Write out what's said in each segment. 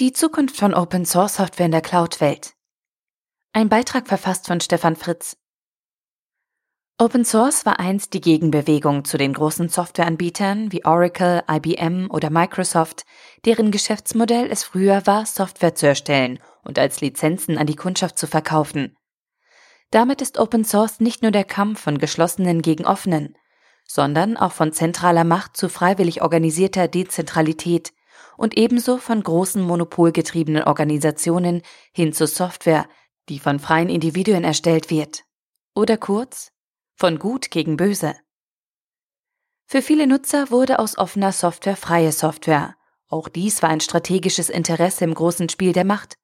Die Zukunft von Open Source Software in der Cloud-Welt. Ein Beitrag verfasst von Stefan Fritz. Open Source war einst die Gegenbewegung zu den großen Softwareanbietern wie Oracle, IBM oder Microsoft, deren Geschäftsmodell es früher war, Software zu erstellen und als Lizenzen an die Kundschaft zu verkaufen. Damit ist Open Source nicht nur der Kampf von geschlossenen gegen offenen, sondern auch von zentraler Macht zu freiwillig organisierter Dezentralität, und ebenso von großen monopolgetriebenen Organisationen hin zu Software, die von freien Individuen erstellt wird. Oder kurz, von Gut gegen Böse. Für viele Nutzer wurde aus offener Software freie Software. Auch dies war ein strategisches Interesse im großen Spiel der Macht.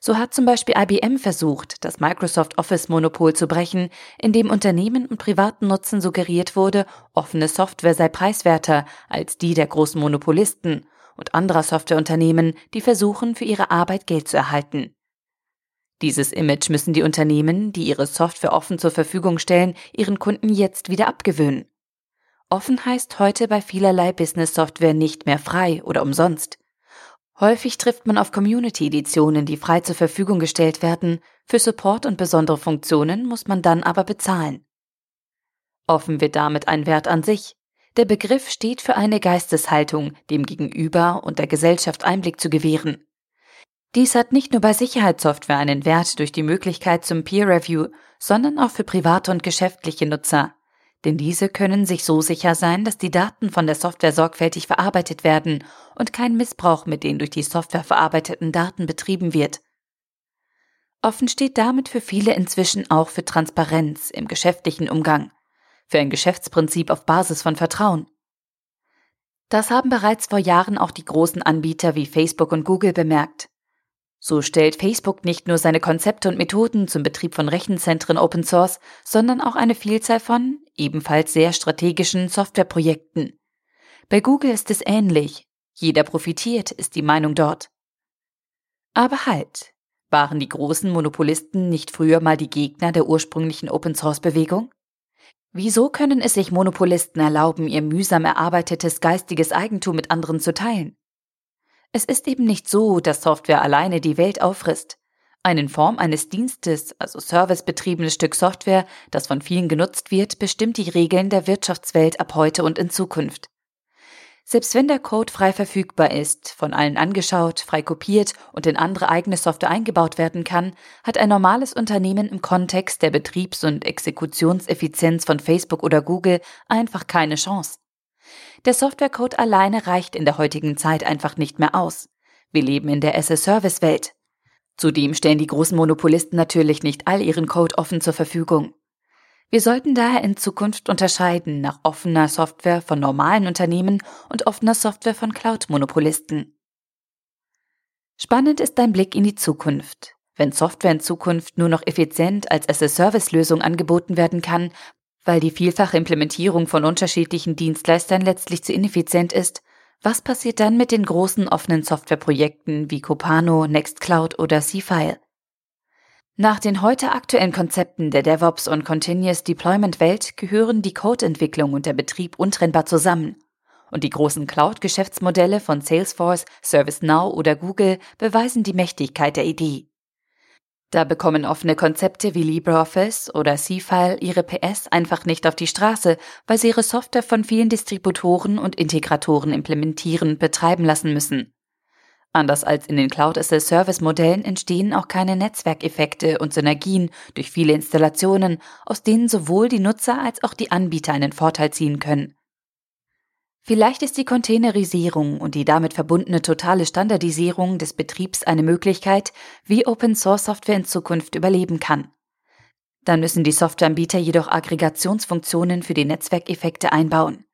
So hat zum Beispiel IBM versucht, das Microsoft Office-Monopol zu brechen, indem Unternehmen und privaten Nutzen suggeriert wurde, offene Software sei preiswerter als die der großen Monopolisten und anderer Softwareunternehmen, die versuchen, für ihre Arbeit Geld zu erhalten. Dieses Image müssen die Unternehmen, die ihre Software offen zur Verfügung stellen, ihren Kunden jetzt wieder abgewöhnen. Offen heißt heute bei vielerlei Business-Software nicht mehr frei oder umsonst. Häufig trifft man auf Community-Editionen, die frei zur Verfügung gestellt werden, für Support und besondere Funktionen muss man dann aber bezahlen. Offen wird damit ein Wert an sich, der Begriff steht für eine Geisteshaltung, dem Gegenüber und der Gesellschaft Einblick zu gewähren. Dies hat nicht nur bei Sicherheitssoftware einen Wert durch die Möglichkeit zum Peer Review, sondern auch für private und geschäftliche Nutzer. Denn diese können sich so sicher sein, dass die Daten von der Software sorgfältig verarbeitet werden und kein Missbrauch mit den durch die Software verarbeiteten Daten betrieben wird. Offen steht damit für viele inzwischen auch für Transparenz im geschäftlichen Umgang für ein Geschäftsprinzip auf Basis von Vertrauen. Das haben bereits vor Jahren auch die großen Anbieter wie Facebook und Google bemerkt. So stellt Facebook nicht nur seine Konzepte und Methoden zum Betrieb von Rechenzentren Open Source, sondern auch eine Vielzahl von, ebenfalls sehr strategischen Softwareprojekten. Bei Google ist es ähnlich. Jeder profitiert, ist die Meinung dort. Aber halt, waren die großen Monopolisten nicht früher mal die Gegner der ursprünglichen Open Source Bewegung? Wieso können es sich Monopolisten erlauben, ihr mühsam erarbeitetes geistiges Eigentum mit anderen zu teilen? Es ist eben nicht so, dass Software alleine die Welt auffrisst. Ein in Form eines Dienstes, also servicebetriebenes Stück Software, das von vielen genutzt wird, bestimmt die Regeln der Wirtschaftswelt ab heute und in Zukunft. Selbst wenn der Code frei verfügbar ist, von allen angeschaut, frei kopiert und in andere eigene Software eingebaut werden kann, hat ein normales Unternehmen im Kontext der Betriebs- und Exekutionseffizienz von Facebook oder Google einfach keine Chance. Der Softwarecode alleine reicht in der heutigen Zeit einfach nicht mehr aus. Wir leben in der SS-Service-Welt. Zudem stellen die großen Monopolisten natürlich nicht all ihren Code offen zur Verfügung. Wir sollten daher in Zukunft unterscheiden nach offener Software von normalen Unternehmen und offener Software von Cloud-Monopolisten. Spannend ist dein Blick in die Zukunft. Wenn Software in Zukunft nur noch effizient als as-a-Service-Lösung angeboten werden kann, weil die vielfache Implementierung von unterschiedlichen Dienstleistern letztlich zu ineffizient ist, was passiert dann mit den großen offenen Softwareprojekten wie Copano, Nextcloud oder C-File? Nach den heute aktuellen Konzepten der DevOps und Continuous Deployment Welt gehören die Codeentwicklung und der Betrieb untrennbar zusammen. Und die großen Cloud-Geschäftsmodelle von Salesforce, ServiceNow oder Google beweisen die Mächtigkeit der Idee. Da bekommen offene Konzepte wie LibreOffice oder C-File ihre PS einfach nicht auf die Straße, weil sie ihre Software von vielen Distributoren und Integratoren implementieren betreiben lassen müssen. Anders als in den Cloud-as-a-Service-Modellen entstehen auch keine Netzwerkeffekte und Synergien durch viele Installationen, aus denen sowohl die Nutzer als auch die Anbieter einen Vorteil ziehen können. Vielleicht ist die Containerisierung und die damit verbundene totale Standardisierung des Betriebs eine Möglichkeit, wie Open Source Software in Zukunft überleben kann. Dann müssen die Softwareanbieter jedoch Aggregationsfunktionen für die Netzwerkeffekte einbauen.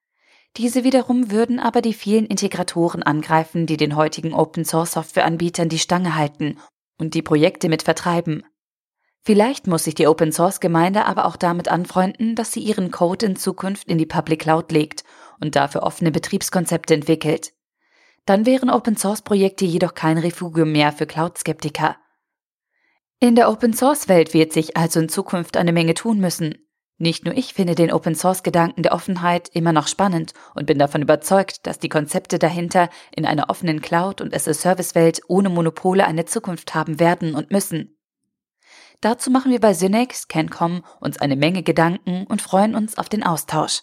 Diese wiederum würden aber die vielen Integratoren angreifen, die den heutigen Open-Source-Software-Anbietern die Stange halten und die Projekte mit vertreiben. Vielleicht muss sich die Open-Source-Gemeinde aber auch damit anfreunden, dass sie ihren Code in Zukunft in die Public Cloud legt und dafür offene Betriebskonzepte entwickelt. Dann wären Open-Source-Projekte jedoch kein Refugium mehr für Cloud-Skeptiker. In der Open-Source-Welt wird sich also in Zukunft eine Menge tun müssen. Nicht nur ich finde den Open-Source-Gedanken der Offenheit immer noch spannend und bin davon überzeugt, dass die Konzepte dahinter in einer offenen Cloud- und as-a-Service-Welt ohne Monopole eine Zukunft haben werden und müssen. Dazu machen wir bei Synex, CanCom uns eine Menge Gedanken und freuen uns auf den Austausch.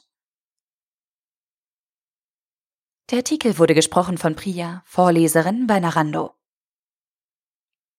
Der Artikel wurde gesprochen von Priya, Vorleserin bei Narando.